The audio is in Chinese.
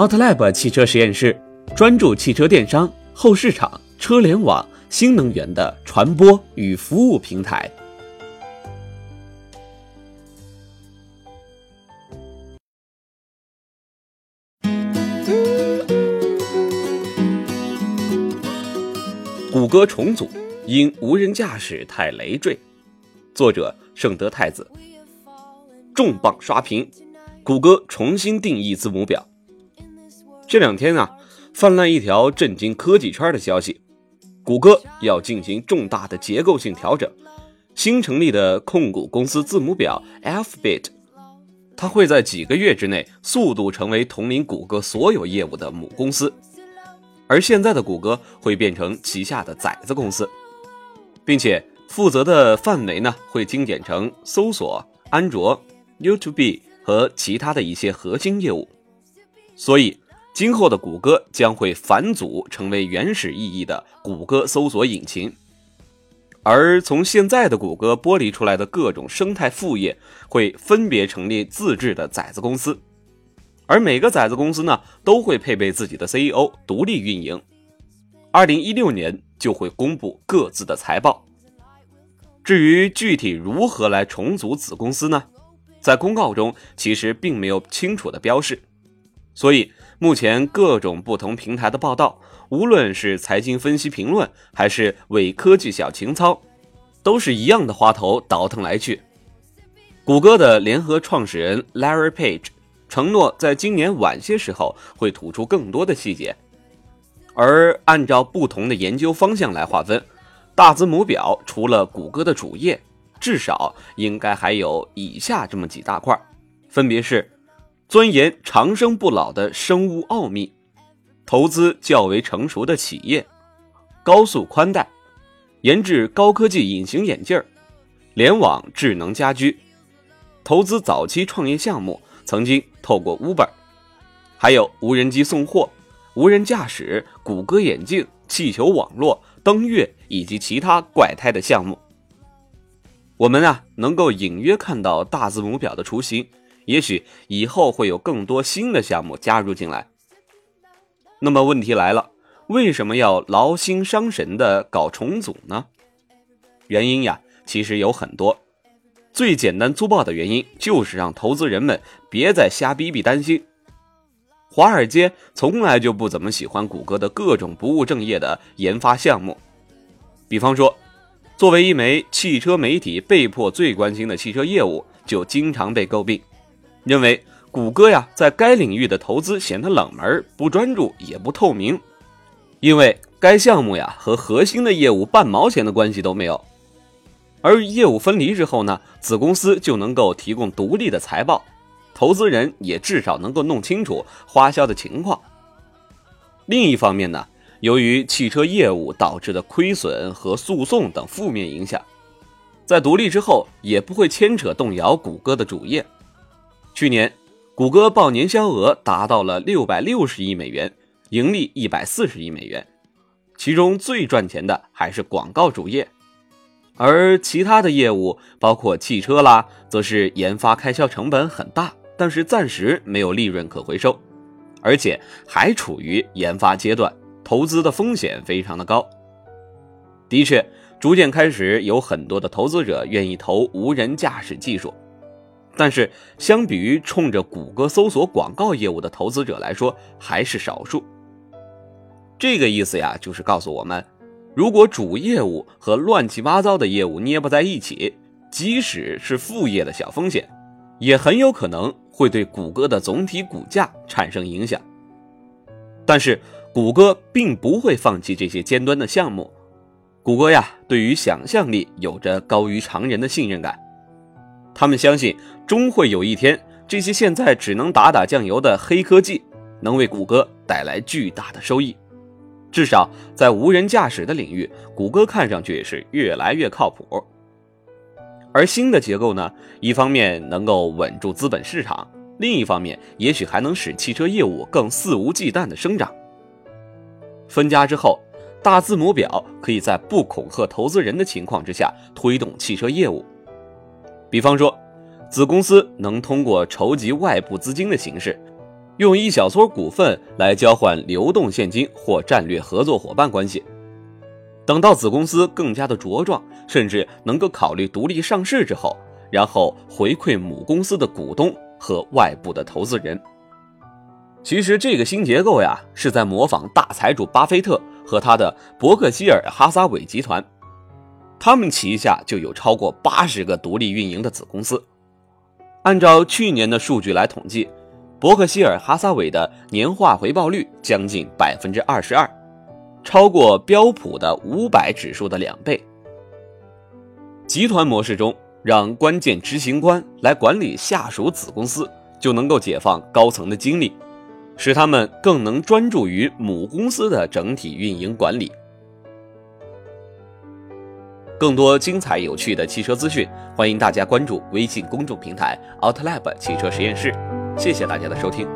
奥特 lab 汽车实验室专注汽车电商、后市场、车联网、新能源的传播与服务平台。谷歌重组因无人驾驶太累赘，作者圣德太子。重磅刷屏，谷歌重新定义字母表。这两天啊，泛滥一条震惊科技圈的消息：谷歌要进行重大的结构性调整。新成立的控股公司字母表 Alphabet，它会在几个月之内速度成为统领谷歌所有业务的母公司，而现在的谷歌会变成旗下的崽子公司，并且负责的范围呢会精简成搜索、安卓、YouTube 和其他的一些核心业务，所以。今后的谷歌将会返祖成为原始意义的谷歌搜索引擎，而从现在的谷歌剥离出来的各种生态副业会分别成立自制的崽子公司，而每个崽子公司呢都会配备自己的 CEO 独立运营。二零一六年就会公布各自的财报。至于具体如何来重组子公司呢？在公告中其实并没有清楚的标示，所以。目前各种不同平台的报道，无论是财经分析评论，还是伪科技小情操，都是一样的花头倒腾来去。谷歌的联合创始人 Larry Page 承诺，在今年晚些时候会吐出更多的细节。而按照不同的研究方向来划分，大字母表除了谷歌的主页，至少应该还有以下这么几大块，分别是。钻研长生不老的生物奥秘，投资较为成熟的企业，高速宽带，研制高科技隐形眼镜联网智能家居，投资早期创业项目，曾经透过 Uber，还有无人机送货、无人驾驶、谷歌眼镜、气球网络、登月以及其他怪胎的项目。我们啊，能够隐约看到大字母表的雏形。也许以后会有更多新的项目加入进来。那么问题来了，为什么要劳心伤神的搞重组呢？原因呀，其实有很多。最简单粗暴的原因就是让投资人们别再瞎逼逼担心。华尔街从来就不怎么喜欢谷歌的各种不务正业的研发项目。比方说，作为一枚汽车媒体，被迫最关心的汽车业务就经常被诟病。认为谷歌呀，在该领域的投资显得冷门、不专注也不透明，因为该项目呀和核心的业务半毛钱的关系都没有。而业务分离之后呢，子公司就能够提供独立的财报，投资人也至少能够弄清楚花销的情况。另一方面呢，由于汽车业务导致的亏损和诉讼等负面影响，在独立之后也不会牵扯动摇谷歌的主业。去年，谷歌报年销额达到了六百六十亿美元，盈利一百四十亿美元，其中最赚钱的还是广告主业，而其他的业务，包括汽车啦，则是研发开销成本很大，但是暂时没有利润可回收，而且还处于研发阶段，投资的风险非常的高。的确，逐渐开始有很多的投资者愿意投无人驾驶技术。但是，相比于冲着谷歌搜索广告业务的投资者来说，还是少数。这个意思呀，就是告诉我们，如果主业务和乱七八糟的业务捏不在一起，即使是副业的小风险，也很有可能会对谷歌的总体股价产生影响。但是，谷歌并不会放弃这些尖端的项目。谷歌呀，对于想象力有着高于常人的信任感。他们相信，终会有一天，这些现在只能打打酱油的黑科技，能为谷歌带来巨大的收益。至少在无人驾驶的领域，谷歌看上去是越来越靠谱。而新的结构呢，一方面能够稳住资本市场，另一方面也许还能使汽车业务更肆无忌惮的生长。分家之后，大字母表可以在不恐吓投资人的情况之下推动汽车业务。比方说，子公司能通过筹集外部资金的形式，用一小撮股份来交换流动现金或战略合作伙伴关系。等到子公司更加的茁壮，甚至能够考虑独立上市之后，然后回馈母公司的股东和外部的投资人。其实这个新结构呀，是在模仿大财主巴菲特和他的伯克希尔哈撒韦集团，他们旗下就有超过八十个独立运营的子公司。按照去年的数据来统计，伯克希尔哈撒韦的年化回报率将近百分之二十二。超过标普的五百指数的两倍。集团模式中，让关键执行官来管理下属子公司，就能够解放高层的精力，使他们更能专注于母公司的整体运营管理。更多精彩有趣的汽车资讯，欢迎大家关注微信公众平台 “OutLab 汽车实验室”。谢谢大家的收听。